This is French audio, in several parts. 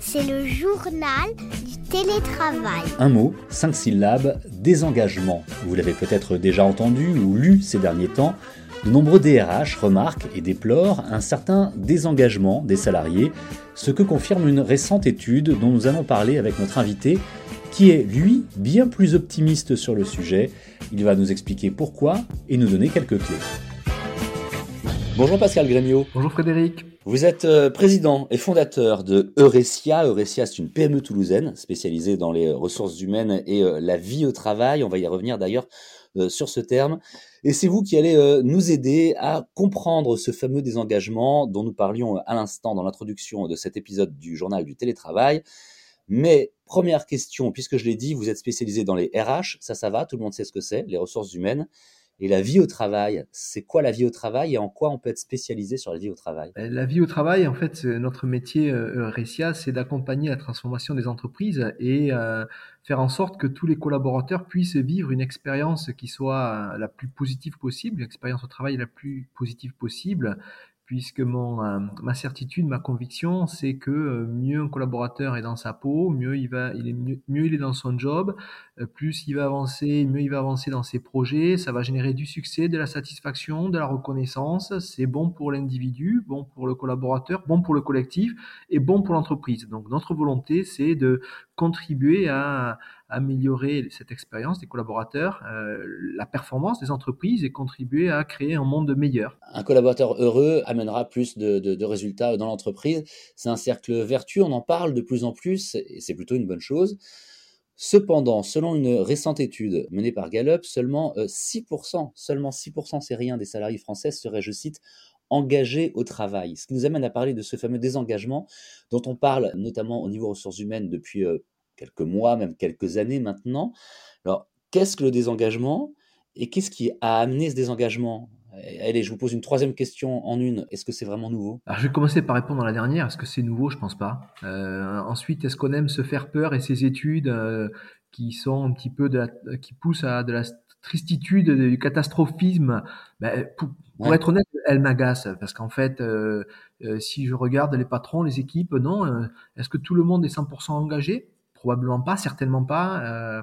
C'est le journal du télétravail. Un mot, cinq syllabes, désengagement. Vous l'avez peut-être déjà entendu ou lu ces derniers temps. De nombreux DRH remarquent et déplorent un certain désengagement des salariés, ce que confirme une récente étude dont nous allons parler avec notre invité, qui est, lui, bien plus optimiste sur le sujet. Il va nous expliquer pourquoi et nous donner quelques clés. Bonjour Pascal Grémiot. Bonjour Frédéric. Vous êtes euh, président et fondateur de Eurecia. Eurecia, c'est une PME toulousaine spécialisée dans les ressources humaines et euh, la vie au travail. On va y revenir d'ailleurs euh, sur ce terme. Et c'est vous qui allez nous aider à comprendre ce fameux désengagement dont nous parlions à l'instant dans l'introduction de cet épisode du journal du télétravail. Mais première question, puisque je l'ai dit, vous êtes spécialisé dans les RH, ça, ça va, tout le monde sait ce que c'est, les ressources humaines. Et la vie au travail, c'est quoi la vie au travail et en quoi on peut être spécialisé sur la vie au travail? Ben, La vie au travail, en fait, notre métier euh, Recia, c'est d'accompagner la transformation des entreprises et euh, faire en sorte que tous les collaborateurs puissent vivre une expérience qui soit la plus positive possible, l'expérience au travail la plus positive possible, puisque mon, euh, ma certitude, ma conviction, c'est que euh, mieux un collaborateur est dans sa peau, mieux il va, il est mieux, il est dans son job, euh, plus il va avancer, mieux il va avancer dans ses projets, ça va générer du succès, de la satisfaction, de la reconnaissance, c'est bon pour l'individu, bon pour le collaborateur, bon pour le collectif et bon pour l'entreprise. Donc notre volonté, c'est de contribuer à, améliorer cette expérience des collaborateurs, euh, la performance des entreprises et contribuer à créer un monde meilleur. Un collaborateur heureux amènera plus de, résultats dans l'entreprise. C'est un cercle vertueux, on en parle de plus en plus et c'est plutôt une bonne chose. Cependant, selon une récente étude menée par Gallup, seulement 6%, euh, seulement 6%, c'est rien, des salariés français seraient, je cite, engagés au travail. Ce qui nous amène à parler de ce fameux désengagement dont on parle notamment au niveau ressources humaines depuis euh, quelques mois, même quelques années maintenant. Alors, qu'est-ce que le désengagement et qu'est-ce qui a amené ce désengagement? Allez, je vous pose une troisième question en une. Est-ce que c'est vraiment nouveau? Alors, Je vais commencer par répondre à la dernière. Est-ce que c'est nouveau? Je pense pas. Euh, ensuite, est-ce qu'on aime se faire peur et ces études euh, qui sont un petit peu de la, qui poussent à de la tristitude, du catastrophisme? Ben, Pour, être honnête, elle m'agace parce qu'en fait, euh, si je regarde les patrons, les équipes, non. Est-ce que tout le monde est 100% engagé? Probablement pas, certainement pas. Euh,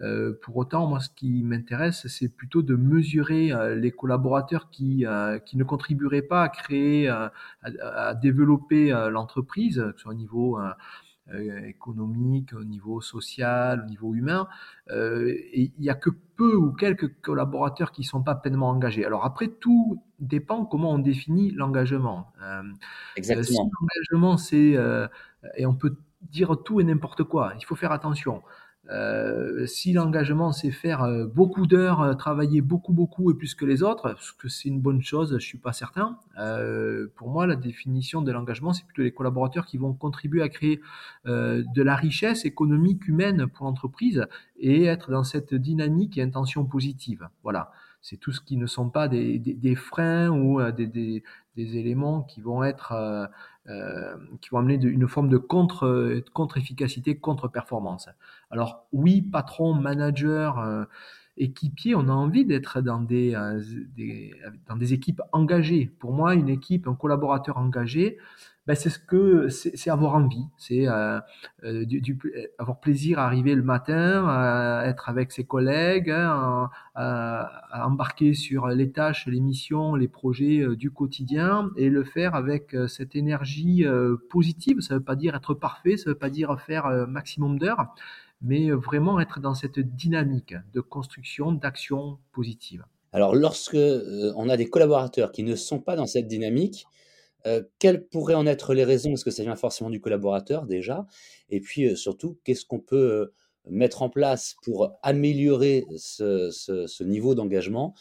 euh, pour autant, moi, ce qui m'intéresse, c'est plutôt de mesurer euh, les collaborateurs qui, qui ne contribueraient pas à créer, à, développer l'entreprise, que ce soit au niveau économique, au niveau social, au niveau humain. et il n'y a que peu ou quelques collaborateurs qui ne sont pas pleinement engagés. Alors après, tout dépend comment on définit l'engagement. Exactement. si l'engagement, c'est, et on peut dire tout et n'importe quoi. Il faut faire attention. Euh, si l'engagement c'est faire euh, beaucoup d'heures, euh, travailler beaucoup beaucoup et plus que les autres, ce que c'est une bonne chose, je suis pas certain. pour moi, la définition de l'engagement, c'est plutôt les collaborateurs qui vont contribuer à créer de la richesse économique humaine pour l'entreprise et être dans cette dynamique et intention positive. Voilà, c'est tout ce qui ne sont pas des, des, freins ou des, des, éléments qui vont être euh, qui vont amener une forme de contre, contre-efficacité, contre-performance. Alors oui, patron, manager, euh, équipier, on a envie d'être dans des, euh, des, dans des équipes engagées. Pour moi, une équipe, un collaborateur engagé, ben c'est ce que c'est avoir envie, c'est euh, euh, avoir plaisir à arriver le matin, à être avec ses collègues, hein, à, embarquer sur les tâches, les missions, les projets euh, du quotidien et le faire avec cette énergie positive. Ça ne veut pas dire être parfait, ça ne veut pas dire faire maximum d'heures, mais vraiment être dans cette dynamique de construction, d'action positive. Alors, lorsque on a des collaborateurs qui ne sont pas dans cette dynamique, euh, quelles pourraient en être les raisons? Est-ce que ça vient forcément du collaborateur déjà? Et puis euh, surtout, qu'est-ce qu'on peut euh, mettre en place pour améliorer ce, niveau d'engagement?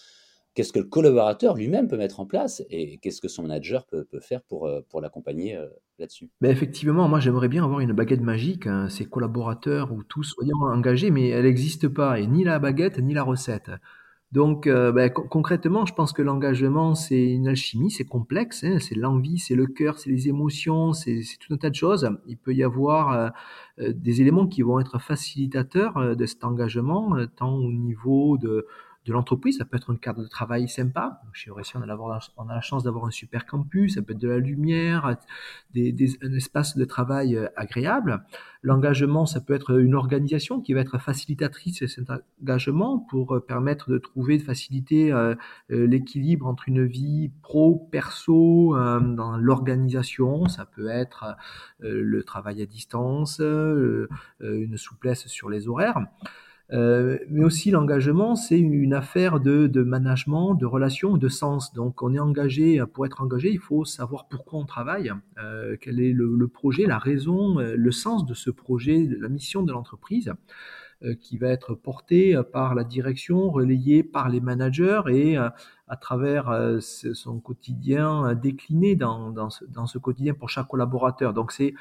Qu'est-ce que le collaborateur lui-même peut mettre en place et qu'est-ce que son manager peut, faire pour, pour l'accompagner là-dessus? Ben Effectivement, moi j'aimerais bien avoir une baguette magique, hein, ces collaborateurs ou tous soyons engagés, mais elle n'existe pas, et ni la baguette ni la recette. Donc, euh, ben, concrètement, je pense que l'engagement, c'est une alchimie, c'est complexe, hein, c'est l'envie, c'est le cœur, c'est les émotions, c'est tout un tas de choses. Il peut y avoir euh, euh, des éléments qui vont être facilitateurs de cet engagement, tant au niveau de, de l'entreprise. Ça peut être un cadre de travail sympa. Chez Eurecia, on a, la, chance d'avoir un super campus. Ça peut être de la lumière, des, des, un espace de travail euh, agréable. L'engagement, ça peut être une organisation qui va être facilitatrice de cet engagement pour euh, permettre de trouver, de faciliter euh, l'équilibre entre une vie pro, perso, dans l'organisation. Ça peut être le travail à distance, une souplesse sur les horaires. Euh, mais aussi l'engagement, c'est une affaire de, de, management, de relation, de sens. Donc on est engagé, pour être engagé, il faut savoir pourquoi on travaille, euh, quel est le, projet, la raison, euh, le sens de ce projet, la mission de l'entreprise qui va être porté par la direction, relayé par les managers et à travers son quotidien décliné dans, dans, ce, dans ce quotidien pour chaque collaborateur. Donc c'est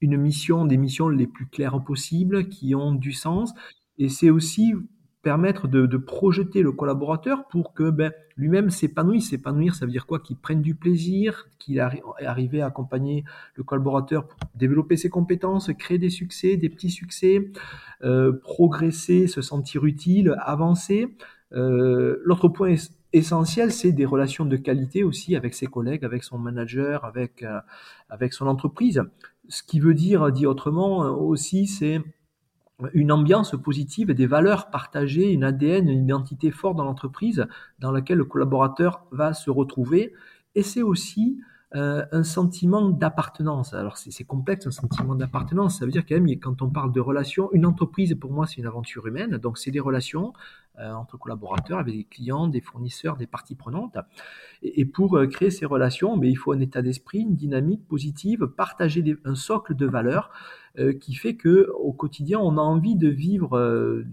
une mission, des missions les plus claires possibles, qui ont du sens, et c'est aussi permettre de, de, projeter le collaborateur pour que ben, lui-même s'épanouisse. S'épanouir, ça veut dire quoi? Qu'il prenne du plaisir, qu'il arrive à accompagner le collaborateur pour développer ses compétences, créer des succès, des petits succès, euh, progresser, se sentir utile, avancer. Euh, L'autre point essentiel, c'est des relations de qualité aussi avec ses collègues, avec son manager, avec, euh, avec son entreprise. Ce qui veut dire, dit autrement euh, aussi, c'est une ambiance positive, des valeurs partagées, une ADN, une identité forte dans l'entreprise dans laquelle le collaborateur va se retrouver. Et c'est aussi euh, un sentiment d'appartenance. Alors c'est complexe, un sentiment d'appartenance. Ça veut dire quand même, quand on parle de relations, une entreprise, pour moi, c'est une aventure humaine. Donc c'est des relations euh, entre collaborateurs, avec des clients, des fournisseurs, des parties prenantes. Et, pour euh, créer ces relations, mais il faut un état d'esprit, une dynamique positive, partager un socle de valeurs qui fait que au quotidien, on a envie de vivre euh,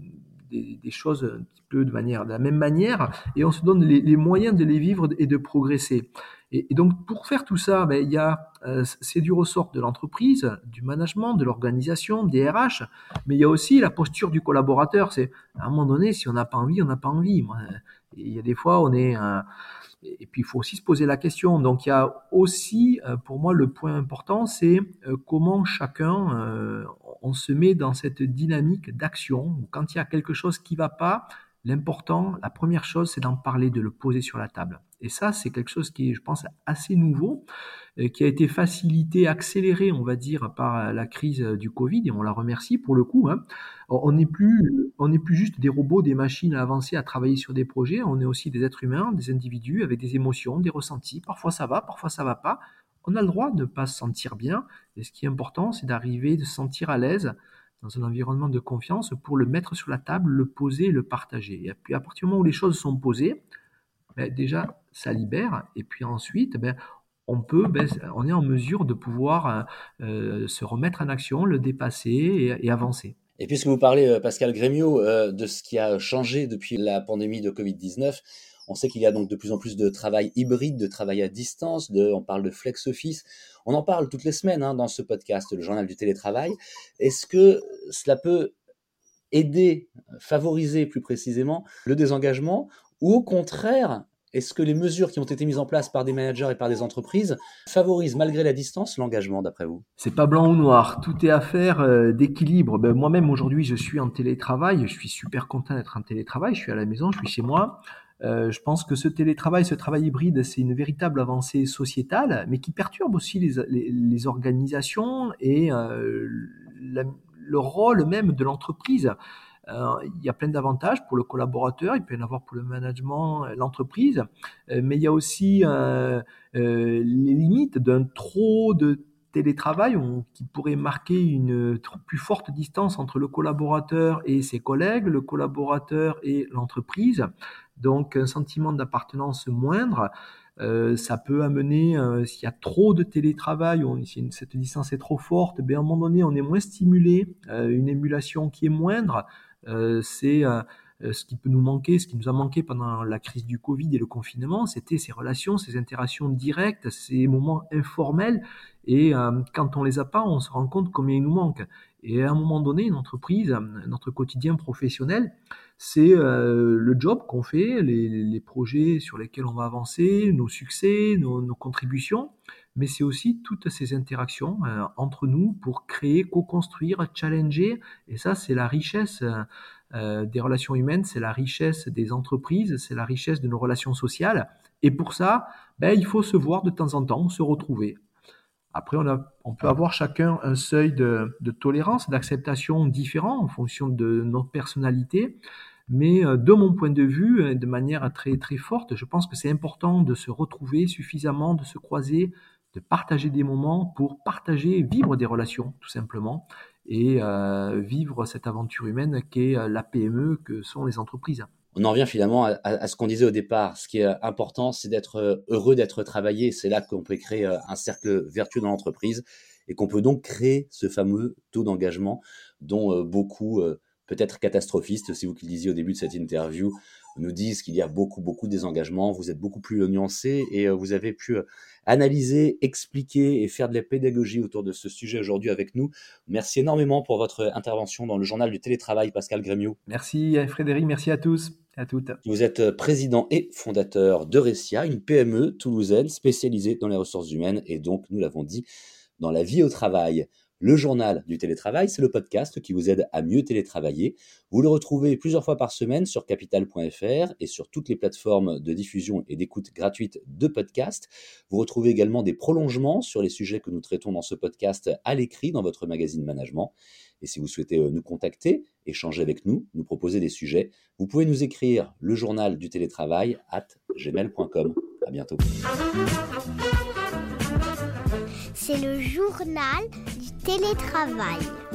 des, des, choses un petit peu de manière de la même manière et on se donne les, les moyens de les vivre et de progresser. Et, donc, pour faire tout ça, ben, il y a, euh, c'est du ressort de l'entreprise, du management, de l'organisation, des RH, mais il y a aussi la posture du collaborateur. C'est à un moment donné, si on n'a pas envie, on n'a pas envie. Il y a des fois, on est euh, et puis il faut aussi se poser la question. Donc il y a aussi, euh, pour moi, le point important, c'est comment chacun, on se met dans cette dynamique d'action. Quand il y a quelque chose qui va pas, L'important, la première chose, c'est d'en parler, de le poser sur la table. Et ça, c'est quelque chose qui est, je pense, assez nouveau, euh, qui a été facilité, accéléré, on va dire, par la crise du Covid, et on la remercie pour le coup. Hein. On n'est plus, plus juste des robots, des machines à avancer, à travailler sur des projets. On est aussi des êtres humains, des individus avec des émotions, des ressentis. Parfois ça va, parfois ça va pas. On a le droit de ne pas se sentir bien. Et ce qui est important, c'est d'arriver, de se sentir à l'aise dans un environnement de confiance pour le mettre sur la table, le poser, le partager. Et puis à partir du moment où les choses sont posées, ben, déjà ça libère. Et puis ensuite, ben, on peut, ben, on est en mesure de pouvoir euh, se remettre en action, le dépasser et, avancer. Et puisque vous parlez, euh, Pascal Grémiot, euh, de ce qui a changé depuis la pandémie de Covid-19, on sait qu'il y a donc de plus en plus de travail hybride, de travail à distance, on parle de flex office. On en parle toutes les semaines hein, dans ce podcast, le journal du télétravail. Est-ce que cela peut aider, favoriser plus précisément le désengagement ou au contraire, est-ce que les mesures qui ont été mises en place par des managers et par des entreprises favorisent malgré la distance l'engagement d'après vous? C'est pas blanc ou noir, tout est affaire euh, d'équilibre. Ben, Moi-même aujourd'hui je suis en télétravail, je suis super content d'être en télétravail, je suis à la maison, je suis chez moi. Euh, je pense que ce télétravail, ce travail hybride, c'est une véritable avancée sociétale, mais qui perturbe aussi les, les, les organisations et euh, le rôle même de l'entreprise. Euh, il y a plein d'avantages pour le collaborateur, il peut y en avoir pour le management, l'entreprise, euh, mais il y a aussi les limites d'un trop de télétravail qui pourrait marquer une plus forte distance entre le collaborateur et ses collègues, le collaborateur et l'entreprise donc un sentiment d'appartenance moindre. Euh, ça peut amener, euh, s'il y a trop de télétravail, on, si cette distance est trop forte, ben à un moment donné, on est moins stimulé, euh, une émulation qui est moindre. C'est ce qui peut nous manquer, ce qui nous a manqué pendant la crise du Covid et le confinement, c'était ces relations, ces interactions directes, ces moments informels. Et quand on les a pas, on se rend compte combien il nous manque. Et à un moment donné, une entreprise, notre quotidien professionnel, c'est euh, le job qu'on fait, les, projets sur lesquels on va avancer, nos succès, nos, contributions. mais c'est aussi toutes ces interactions euh, entre nous pour créer, co-construire, challenger. Et ça, c'est la richesse euh, des relations humaines, c'est la richesse des entreprises, c'est la richesse de nos relations sociales. Et pour ça, ben, il faut se voir de temps en temps, se retrouver. Après, on peut avoir chacun un seuil de, de tolérance, d'acceptation différent en fonction de notre personnalité. Mais euh, de mon point de vue, euh, de manière très très forte, je pense que c'est important de se retrouver suffisamment, de se croiser, de partager des moments pour partager, vivre des relations, tout simplement, et euh, vivre cette aventure humaine qu'est la PME, que sont les entreprises on en revient finalement à, ce qu'on disait au départ. Ce qui est important, c'est d'être euh, heureux d'être travaillé. C'est là qu'on peut créer euh, un cercle vertueux dans l'entreprise et qu'on peut donc créer ce fameux taux d'engagement dont euh, beaucoup, peut-être catastrophistes, si vous qui le disiez au début de cette interview, nous disent qu'il y a beaucoup, beaucoup de désengagement. Vous êtes beaucoup plus nuancé et vous avez pu analyser, expliquer et faire de la pédagogie autour de ce sujet aujourd'hui avec nous. Merci énormément pour votre intervention dans le journal du télétravail, Pascal Grémiot. Merci Frédéric, merci à tous. À toutes. Vous êtes président et fondateur de Ressia, une PME toulousaine spécialisée dans les ressources humaines et donc, nous l'avons dit, dans la vie au travail. Le journal du télétravail, c'est le podcast qui vous aide à mieux télétravailler. Vous le retrouvez plusieurs fois par semaine sur capital.fr et sur toutes les plateformes de diffusion et d'écoute gratuite de podcasts. Vous retrouvez également des prolongements sur les sujets que nous traitons dans ce podcast à l'écrit dans votre magazine Management. Et si vous souhaitez euh, nous contacter, échanger avec nous, nous proposer des sujets, vous pouvez nous écrire le journal du télétravail at gmail.com. À bientôt. C'est le journal télétravail.